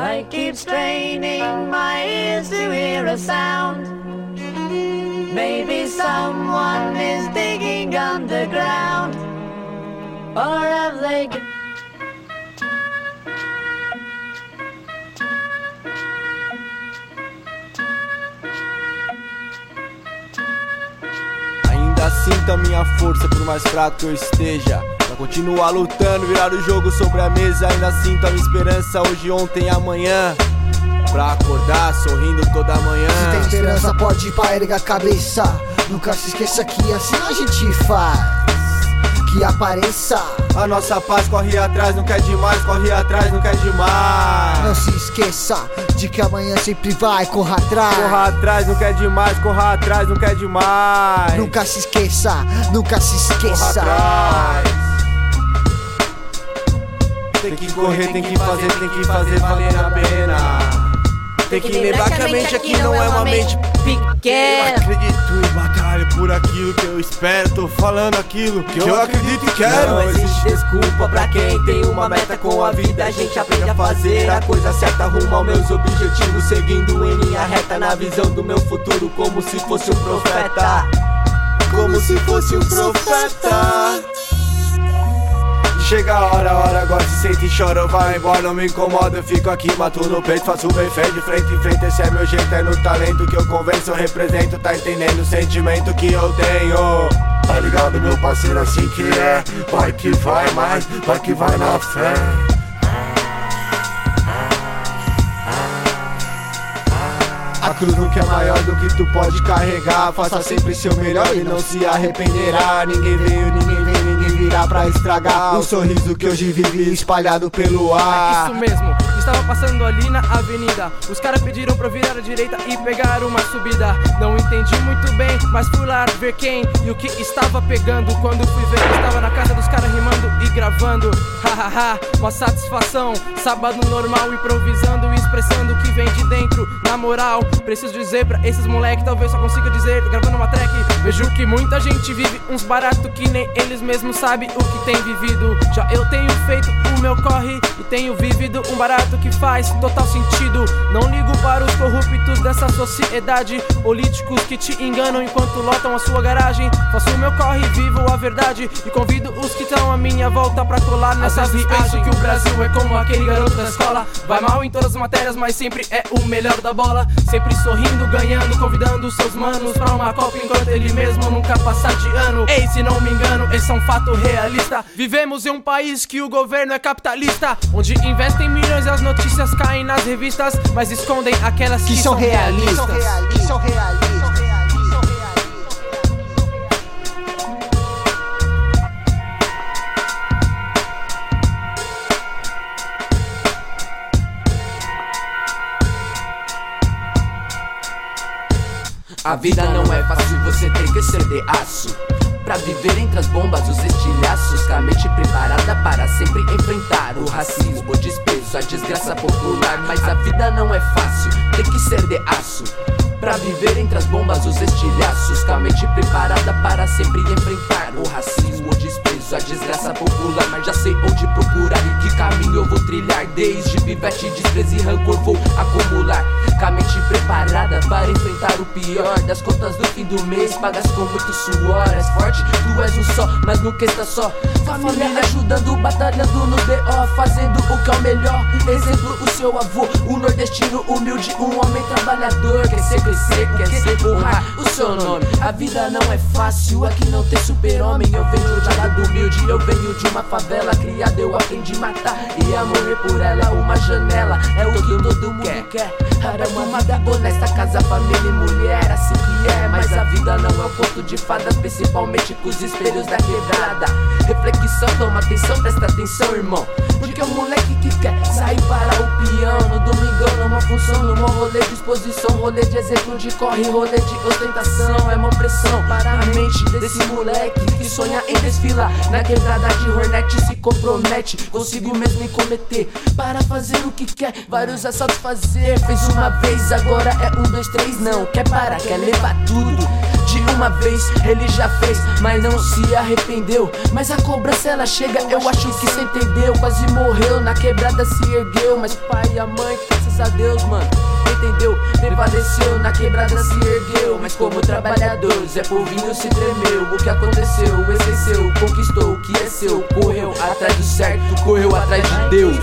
I keep straining my ears to hear a sound. Maybe someone is digging underground. Or have they. Ainda sinto a minha força, por mais fraco que eu esteja. Continuar lutando, virar o jogo sobre a mesa. Ainda sinto a minha esperança hoje, ontem e amanhã. Pra acordar sorrindo toda manhã. Se tem esperança, pode ir pra erga a cabeça. Nunca se esqueça que assim a gente faz. Que apareça. A nossa paz corre atrás, não quer demais, corre atrás, não quer demais. Não se esqueça de que amanhã sempre vai, corra atrás. Corra atrás, não quer demais, corra atrás, não quer demais. Nunca se esqueça, nunca se corra esqueça. atrás. Tem que correr, tem que fazer, tem que fazer valer a pena. Tem que lembrar que a mente aqui não é uma mente Eu pequena. acredito e batalho por aquilo que eu espero. Tô falando aquilo que eu acredito e quero. Não existe desculpa pra quem tem uma meta com a vida. A gente aprende a fazer a coisa certa rumo aos meus objetivos. Seguindo em linha reta na visão do meu futuro, como se fosse um profeta. Como se fosse um profeta. Chega a hora, a hora agora se sente e chora Vai embora, não me incomoda, eu fico aqui Mato no peito, faço bem feio de frente em frente Esse é meu jeito, é no talento que eu convenço Eu represento, tá entendendo o sentimento que eu tenho. Tá ligado meu parceiro, assim que é Vai que vai mais, vai que vai na fé. A cruz nunca é maior do que tu pode carregar Faça sempre seu melhor e não se arrependerá Ninguém veio, ninguém virá pra estragar O sorriso que hoje vive espalhado pelo ar. Isso mesmo, estava passando ali na avenida. Os caras pediram pra eu virar à direita e pegar uma subida. Não entendi muito bem, mas fui lá ver quem e o que estava pegando. Quando fui ver, estava na casa dos caras rimando e gravando. Hahaha, uma satisfação. Sábado normal, improvisando e expressando o que vem de dentro. Na moral, preciso dizer pra esses moleque, talvez só consiga dizer, gravando uma track. Vejo que muita gente vive uns barato que nem eles mesmos sabem o que tem vivido. Já eu tenho feito o meu corre e tenho vivido um barato que faz total sentido. Não ligo para os corruptos dessa sociedade, políticos que te enganam enquanto lotam a sua garagem. Faço o meu corre, vivo a verdade e convido os que estão à minha volta pra colar nessa Às vezes viagem. que o Brasil é como aquele garoto da escola, vai mal em todas as matérias, mas sempre é o melhor da bola. Sempre sorrindo, ganhando, convidando seus manos pra uma copa enquanto ele mesmo nunca passa de ano. Ei, se não me engano, esse é um fato realista. Vivemos em um país que o governo é capitalista, onde investem milhões e as notícias caem nas revistas, mas escondem aquelas que, Que são realistas. realistas. Que são realistas. A vida não é fácil, você tem que ser de aço. Pra viver entre as bombas, os estilhaços. Com a mente preparada para sempre enfrentar o racismo, o desprezo, a desgraça popular. Mas a vida não é fácil, tem que ser de aço. Pra viver entre as bombas, os estilhaços. Com a mente preparada para sempre enfrentar o racismo, o desprezo, a desgraça popular. Sei onde procurar e que caminho eu vou trilhar. Desde pivete, desprezo e rancor vou acumular. Com a mente preparada para enfrentar o pior Das contas do fim do mês pagas com muito suor És forte, tu és um só, mas nunca está só Família ajudando, batalhando no BO Fazendo o que é o melhor. Exemplo, o seu avô, um nordestino humilde Um homem trabalhador, quer ser crescer, quer ser honrar o seu nome. A vida não é fácil, aqui não tem super-homem. Eu venho de lado humilde, eu venho de uma favela. Criada eu aprendi a matar e a morrer por ela. Uma janela, é o que todo mundo quer. Para uma honesta, casa, família e mulher Assim que é, mas a vida não é um conto de fadas Principalmente com os espelhos da quebrada. Reflexão, toma atenção, presta atenção, irmão. Porque o moleque que quer sair para o peão No domingão, numa função, numa rolê de exposição Rolê de exemplo de corre, rolê de ostentação É uma pressão para a mente desse moleque Que sonha em desfilar na quebrada de Hornet Se compromete consigo mesmo em cometer. Para fazer o que quer, vários assaltos fazer Fez uma vez, agora é um, dois, três, não. Quer parar, quer levar tudo Uma vez ele já fez, mas não se arrependeu. Mas a cobrança ela chega, eu acho que cê entendeu. Quase morreu, na quebrada se ergueu. Mas pai e a mãe, graças a Deus, mano entendeu? Prevaleceu, na quebrada se ergueu Mas como trabalhador, Zé Povinho se tremeu O que aconteceu, exerceu, conquistou o que é seu Correu atrás do certo, correu atrás de Deus